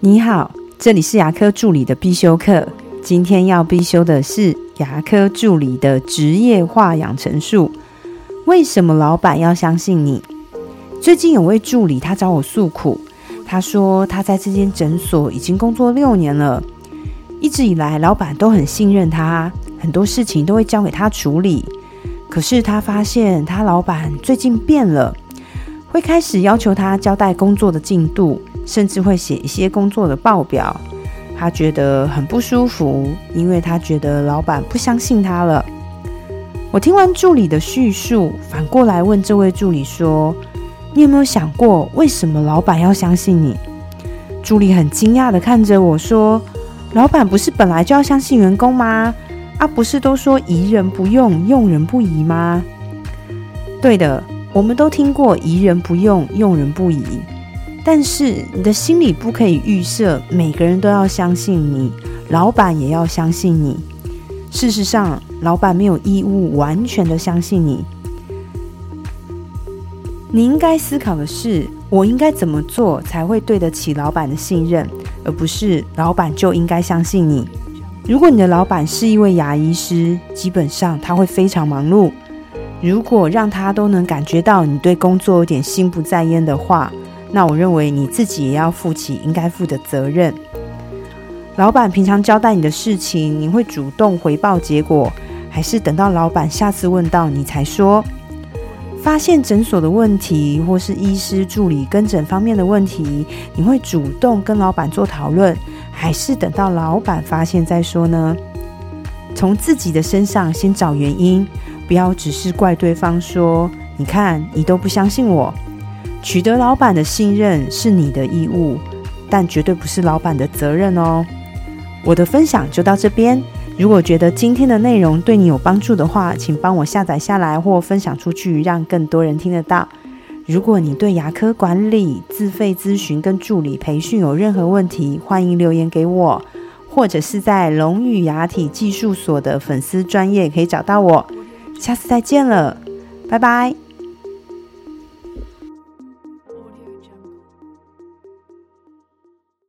你好，这里是牙科助理的必修课。今天要必修的是牙科助理的职业化养成术。为什么老板要相信你？最近有位助理他找我诉苦，他说他在这间诊所已经工作六年了，一直以来老板都很信任他，很多事情都会交给他处理。可是他发现他老板最近变了，会开始要求他交代工作的进度。甚至会写一些工作的报表，他觉得很不舒服，因为他觉得老板不相信他了。我听完助理的叙述，反过来问这位助理说：“你有没有想过，为什么老板要相信你？”助理很惊讶的看着我说：“老板不是本来就要相信员工吗？啊，不是都说疑人不用，用人不疑吗？”对的，我们都听过疑人不用，用人不疑。但是你的心里不可以预设，每个人都要相信你，老板也要相信你。事实上，老板没有义务完全的相信你。你应该思考的是，我应该怎么做才会对得起老板的信任，而不是老板就应该相信你。如果你的老板是一位牙医师，基本上他会非常忙碌。如果让他都能感觉到你对工作有点心不在焉的话，那我认为你自己也要负起应该负的责任。老板平常交代你的事情，你会主动回报结果，还是等到老板下次问到你才说？发现诊所的问题，或是医师助理跟诊方面的问题，你会主动跟老板做讨论，还是等到老板发现再说呢？从自己的身上先找原因，不要只是怪对方说：“你看，你都不相信我。”取得老板的信任是你的义务，但绝对不是老板的责任哦。我的分享就到这边。如果觉得今天的内容对你有帮助的话，请帮我下载下来或分享出去，让更多人听得到。如果你对牙科管理、自费咨询跟助理培训有任何问题，欢迎留言给我，或者是在龙语牙体技术所的粉丝专业可以找到我。下次再见了，拜拜。